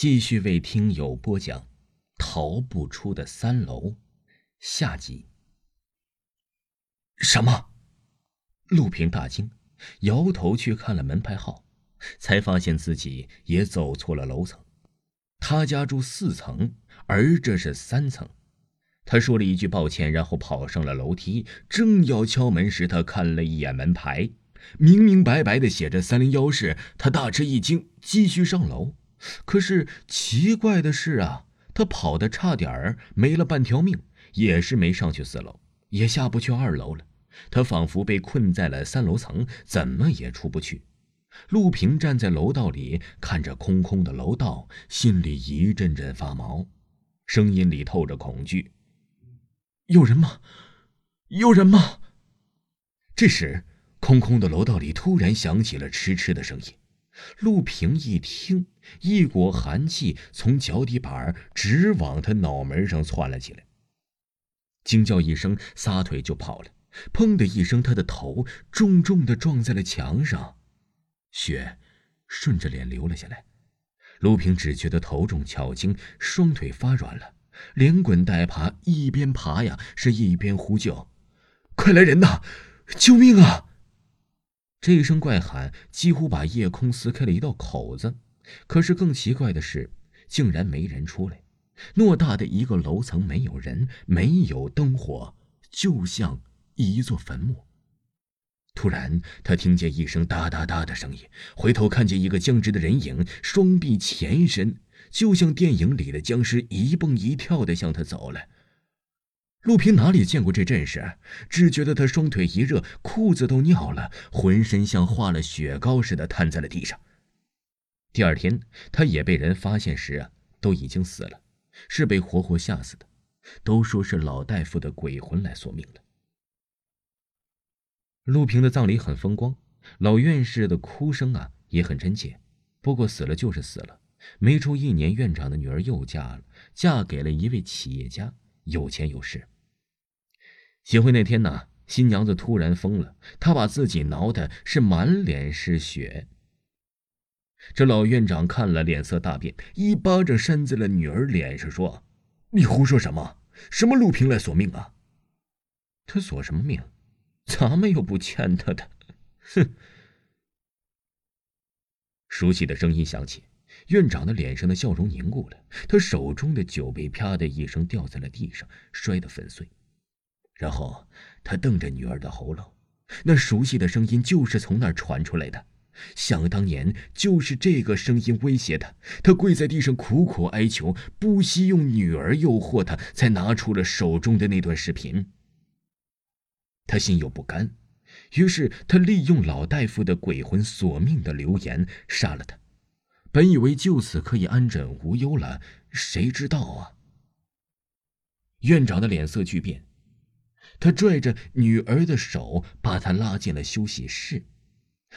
继续为听友播讲《逃不出的三楼》下集。什么？陆平大惊，摇头去看了门牌号，才发现自己也走错了楼层。他家住四层，而这是三层。他说了一句抱歉，然后跑上了楼梯。正要敲门时，他看了一眼门牌，明明白白的写着三零幺室。他大吃一惊，继续上楼。可是奇怪的是啊，他跑的差点儿没了半条命，也是没上去四楼，也下不去二楼了。他仿佛被困在了三楼层，怎么也出不去。陆平站在楼道里，看着空空的楼道，心里一阵阵发毛，声音里透着恐惧：“有人吗？有人吗？”这时，空空的楼道里突然响起了嗤嗤的声音。陆平一听，一股寒气从脚底板直往他脑门上窜了起来。惊叫一声，撒腿就跑了。砰的一声，他的头重重的撞在了墙上，血顺着脸流了下来。陆平只觉得头重脚轻，双腿发软了，连滚带爬，一边爬呀，是一边呼救：“快来人呐！救命啊！”这一声怪喊几乎把夜空撕开了一道口子，可是更奇怪的是，竟然没人出来。偌大的一个楼层没有人，没有灯火，就像一座坟墓。突然，他听见一声哒哒哒的声音，回头看见一个僵直的人影，双臂前伸，就像电影里的僵尸，一蹦一跳的向他走来。陆平哪里见过这阵势，只觉得他双腿一热，裤子都尿了，浑身像化了雪糕似的瘫在了地上。第二天，他也被人发现时啊，都已经死了，是被活活吓死的。都说是老大夫的鬼魂来索命了。陆平的葬礼很风光，老院士的哭声啊也很真切。不过死了就是死了，没出一年，院长的女儿又嫁了，嫁给了一位企业家，有钱有势。结婚那天呢，新娘子突然疯了，她把自己挠的是满脸是血。这老院长看了，脸色大变，一巴掌扇在了女儿脸上，说：“你胡说什么？什么陆平来索命啊？他索什么命？咱们又不欠他的。”哼！熟悉的声音响起，院长的脸上的笑容凝固了，他手中的酒杯啪的一声掉在了地上，摔得粉碎。然后他瞪着女儿的喉咙，那熟悉的声音就是从那儿传出来的。想当年，就是这个声音威胁他。他跪在地上苦苦哀求，不惜用女儿诱惑他，才拿出了手中的那段视频。他心有不甘，于是他利用老大夫的鬼魂索命的留言杀了他。本以为就此可以安枕无忧了，谁知道啊！院长的脸色巨变。他拽着女儿的手，把她拉进了休息室。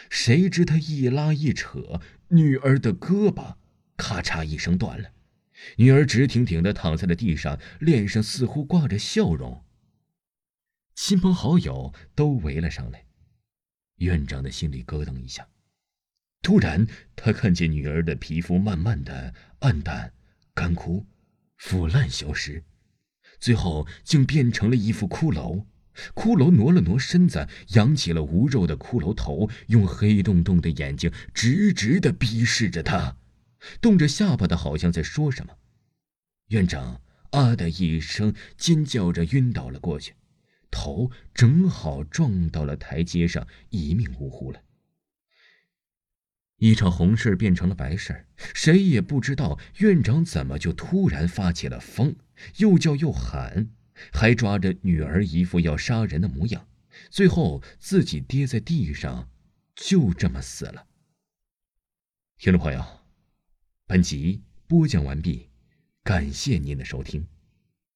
谁知他一拉一扯，女儿的胳膊咔嚓一声断了。女儿直挺挺的躺在了地上，脸上似乎挂着笑容。亲朋好友都围了上来。院长的心里咯噔一下。突然，他看见女儿的皮肤慢慢的暗淡、干枯、腐烂、消失。最后竟变成了一副骷髅，骷髅挪了挪身子，扬起了无肉的骷髅头，用黑洞洞的眼睛直直的逼视着他，动着下巴的，好像在说什么。院长啊的一声尖叫着晕倒了过去，头正好撞到了台阶上，一命呜呼了。一场红事变成了白事谁也不知道院长怎么就突然发起了疯，又叫又喊，还抓着女儿一副要杀人的模样，最后自己跌在地上，就这么死了。听众朋友，本集播讲完毕，感谢您的收听。